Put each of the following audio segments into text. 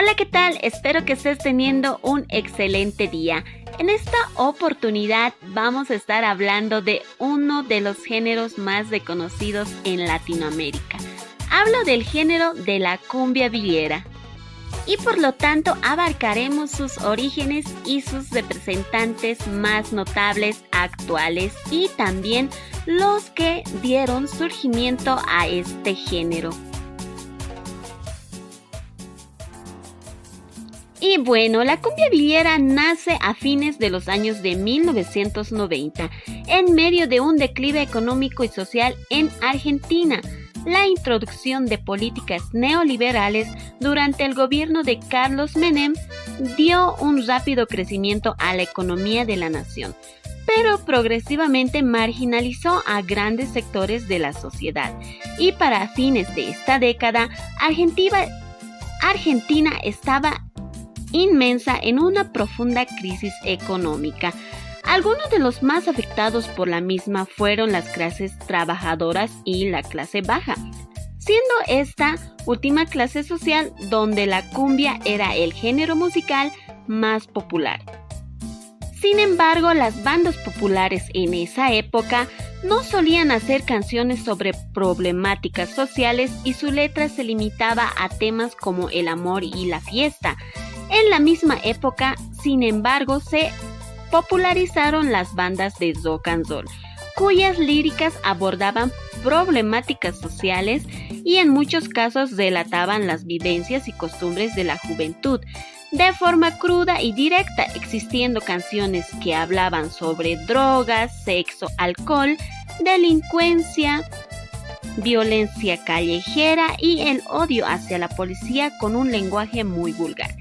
Hola, ¿qué tal? Espero que estés teniendo un excelente día. En esta oportunidad vamos a estar hablando de uno de los géneros más reconocidos en Latinoamérica. Hablo del género de la cumbia villera. Y por lo tanto abarcaremos sus orígenes y sus representantes más notables actuales y también los que dieron surgimiento a este género. Y bueno, la cumbia villera nace a fines de los años de 1990, en medio de un declive económico y social en Argentina. La introducción de políticas neoliberales durante el gobierno de Carlos Menem dio un rápido crecimiento a la economía de la nación, pero progresivamente marginalizó a grandes sectores de la sociedad. Y para fines de esta década, Argentina, Argentina estaba inmensa en una profunda crisis económica. Algunos de los más afectados por la misma fueron las clases trabajadoras y la clase baja, siendo esta última clase social donde la cumbia era el género musical más popular. Sin embargo, las bandas populares en esa época no solían hacer canciones sobre problemáticas sociales y su letra se limitaba a temas como el amor y la fiesta, en la misma época, sin embargo, se popularizaron las bandas de roll, cuyas líricas abordaban problemáticas sociales y en muchos casos relataban las vivencias y costumbres de la juventud de forma cruda y directa, existiendo canciones que hablaban sobre drogas, sexo, alcohol, delincuencia, violencia callejera y el odio hacia la policía con un lenguaje muy vulgar.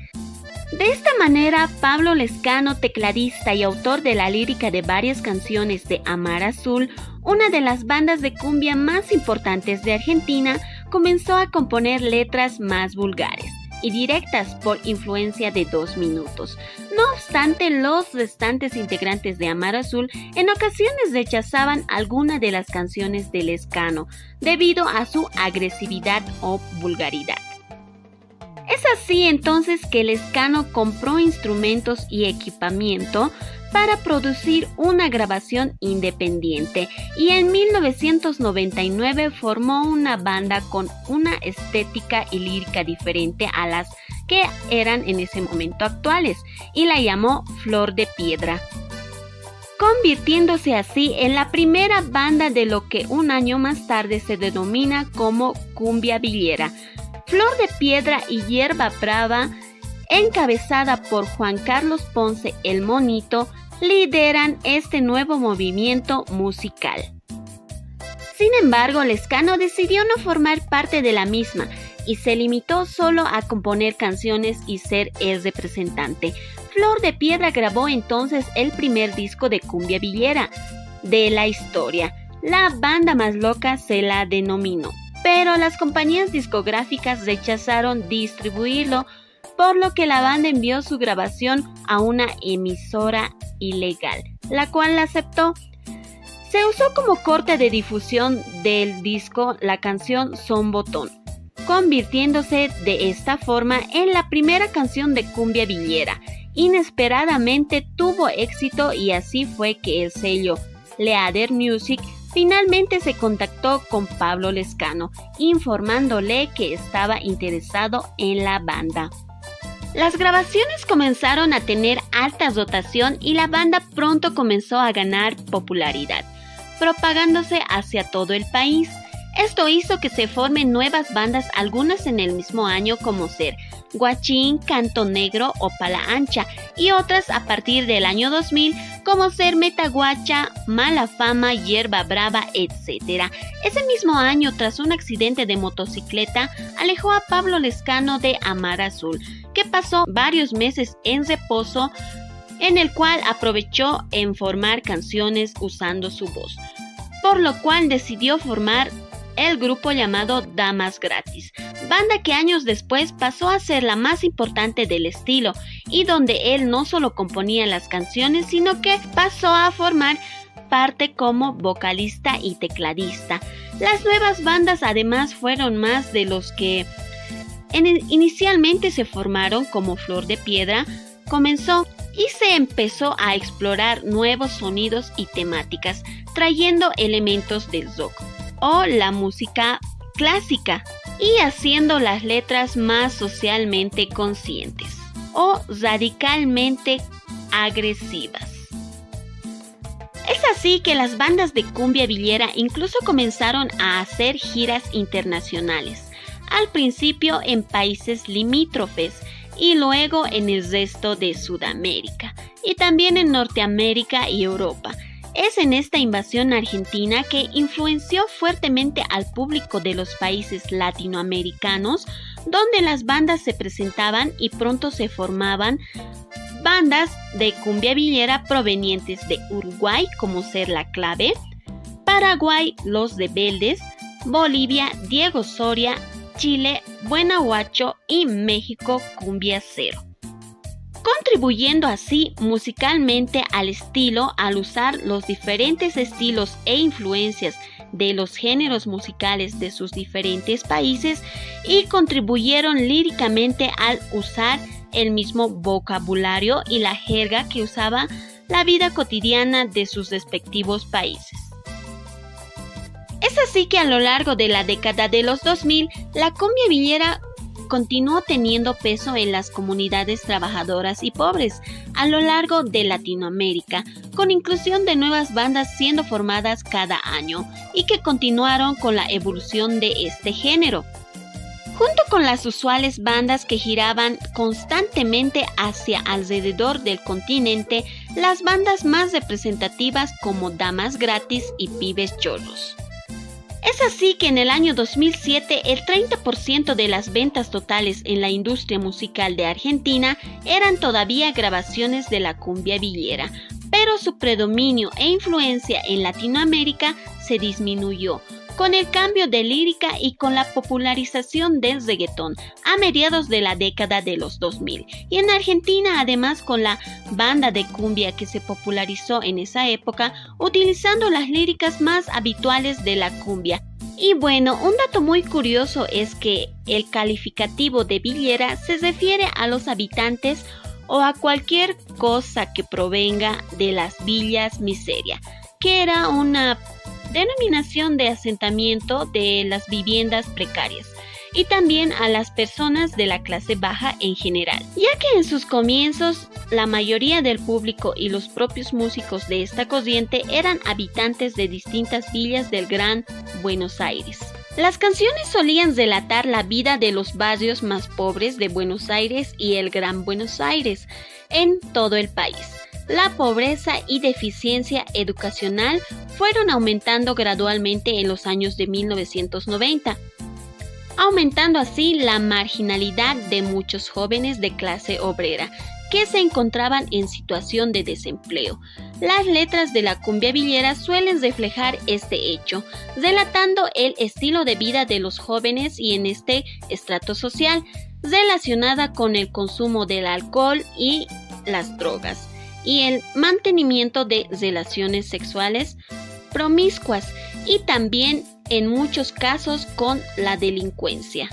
De esta manera, Pablo Lescano, tecladista y autor de la lírica de varias canciones de Amar Azul, una de las bandas de cumbia más importantes de Argentina, comenzó a componer letras más vulgares y directas por influencia de dos minutos. No obstante, los restantes integrantes de Amar Azul en ocasiones rechazaban alguna de las canciones de Lescano debido a su agresividad o vulgaridad. Es así entonces que Lescano compró instrumentos y equipamiento para producir una grabación independiente y en 1999 formó una banda con una estética y lírica diferente a las que eran en ese momento actuales y la llamó Flor de Piedra convirtiéndose así en la primera banda de lo que un año más tarde se denomina como cumbia villera, Flor de Piedra y Hierba Brava, encabezada por Juan Carlos Ponce el Monito, lideran este nuevo movimiento musical. Sin embargo, Lescano decidió no formar parte de la misma y se limitó solo a componer canciones y ser el representante. Flor de Piedra grabó entonces el primer disco de cumbia villera de la historia. La banda más loca se la denominó pero las compañías discográficas rechazaron distribuirlo, por lo que la banda envió su grabación a una emisora ilegal, la cual la aceptó. Se usó como corte de difusión del disco la canción Son Botón, convirtiéndose de esta forma en la primera canción de cumbia villera. Inesperadamente tuvo éxito y así fue que el sello Leader Music Finalmente se contactó con Pablo Lescano, informándole que estaba interesado en la banda. Las grabaciones comenzaron a tener alta dotación y la banda pronto comenzó a ganar popularidad, propagándose hacia todo el país. Esto hizo que se formen nuevas bandas, algunas en el mismo año como ser Guachín, Canto Negro o Pala Ancha, y otras a partir del año 2000 como ser Metaguacha, Mala Fama, Hierba Brava, etc. Ese mismo año, tras un accidente de motocicleta, alejó a Pablo Lescano de Amar Azul, que pasó varios meses en reposo, en el cual aprovechó en formar canciones usando su voz, por lo cual decidió formar el grupo llamado Damas Gratis, banda que años después pasó a ser la más importante del estilo y donde él no solo componía las canciones, sino que pasó a formar parte como vocalista y tecladista. Las nuevas bandas además fueron más de los que inicialmente se formaron como Flor de Piedra, comenzó y se empezó a explorar nuevos sonidos y temáticas, trayendo elementos del rock o la música clásica y haciendo las letras más socialmente conscientes o radicalmente agresivas. Es así que las bandas de cumbia villera incluso comenzaron a hacer giras internacionales, al principio en países limítrofes y luego en el resto de Sudamérica y también en Norteamérica y Europa. Es en esta invasión argentina que influenció fuertemente al público de los países latinoamericanos, donde las bandas se presentaban y pronto se formaban bandas de cumbia villera provenientes de Uruguay como Ser la Clave, Paraguay Los Rebeldes, Bolivia Diego Soria, Chile Buenahuacho y México Cumbia Cero contribuyendo así musicalmente al estilo al usar los diferentes estilos e influencias de los géneros musicales de sus diferentes países y contribuyeron líricamente al usar el mismo vocabulario y la jerga que usaba la vida cotidiana de sus respectivos países. Es así que a lo largo de la década de los 2000, la cumbia villera continuó teniendo peso en las comunidades trabajadoras y pobres a lo largo de Latinoamérica, con inclusión de nuevas bandas siendo formadas cada año y que continuaron con la evolución de este género. Junto con las usuales bandas que giraban constantemente hacia alrededor del continente, las bandas más representativas como Damas Gratis y Pibes Chorros. Es así que en el año 2007 el 30% de las ventas totales en la industria musical de Argentina eran todavía grabaciones de la cumbia villera, pero su predominio e influencia en Latinoamérica se disminuyó, con el cambio de lírica y con la popularización del reggaetón a mediados de la década de los 2000. Y en Argentina además con la banda de cumbia que se popularizó en esa época utilizando las líricas más habituales de la cumbia. Y bueno, un dato muy curioso es que el calificativo de villera se refiere a los habitantes o a cualquier cosa que provenga de las villas miseria, que era una denominación de asentamiento de las viviendas precarias y también a las personas de la clase baja en general, ya que en sus comienzos la mayoría del público y los propios músicos de esta corriente eran habitantes de distintas villas del Gran Buenos Aires. Las canciones solían relatar la vida de los barrios más pobres de Buenos Aires y el Gran Buenos Aires en todo el país. La pobreza y deficiencia educacional fueron aumentando gradualmente en los años de 1990, aumentando así la marginalidad de muchos jóvenes de clase obrera que se encontraban en situación de desempleo. Las letras de la cumbia villera suelen reflejar este hecho, relatando el estilo de vida de los jóvenes y en este estrato social, relacionada con el consumo del alcohol y las drogas y el mantenimiento de relaciones sexuales promiscuas y también en muchos casos con la delincuencia.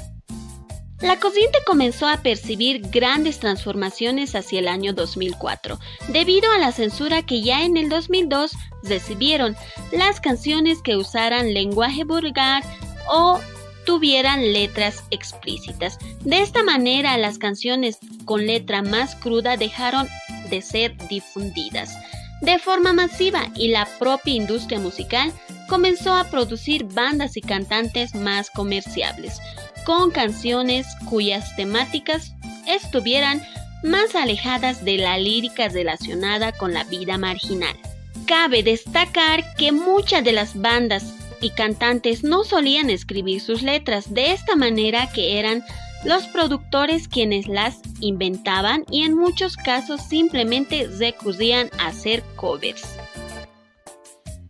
La corriente comenzó a percibir grandes transformaciones hacia el año 2004, debido a la censura que ya en el 2002 recibieron las canciones que usaran lenguaje vulgar o tuvieran letras explícitas. De esta manera, las canciones con letra más cruda dejaron de ser difundidas de forma masiva y la propia industria musical comenzó a producir bandas y cantantes más comerciables, con canciones cuyas temáticas estuvieran más alejadas de la lírica relacionada con la vida marginal. Cabe destacar que muchas de las bandas y cantantes no solían escribir sus letras de esta manera que eran los productores quienes las inventaban y en muchos casos simplemente recurrían a hacer covers.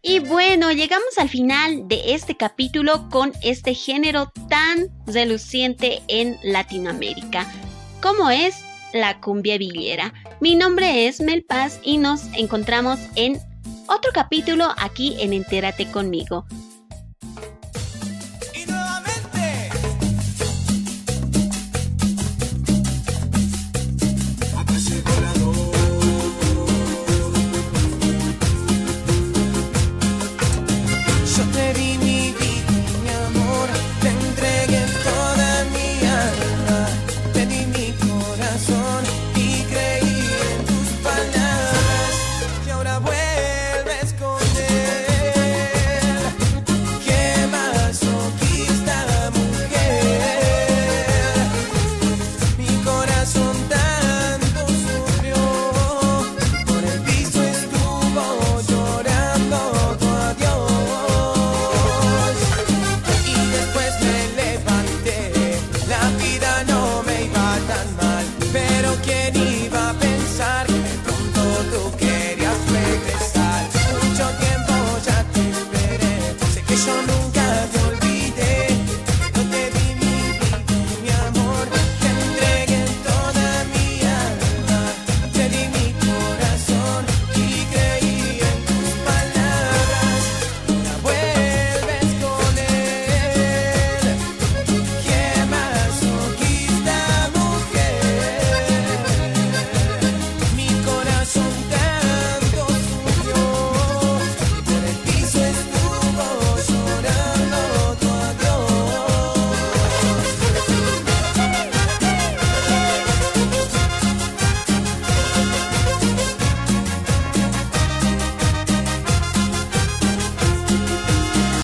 Y bueno, llegamos al final de este capítulo con este género tan reluciente en Latinoamérica, como es la cumbia villera. Mi nombre es Mel Paz y nos encontramos en otro capítulo aquí en Entérate conmigo.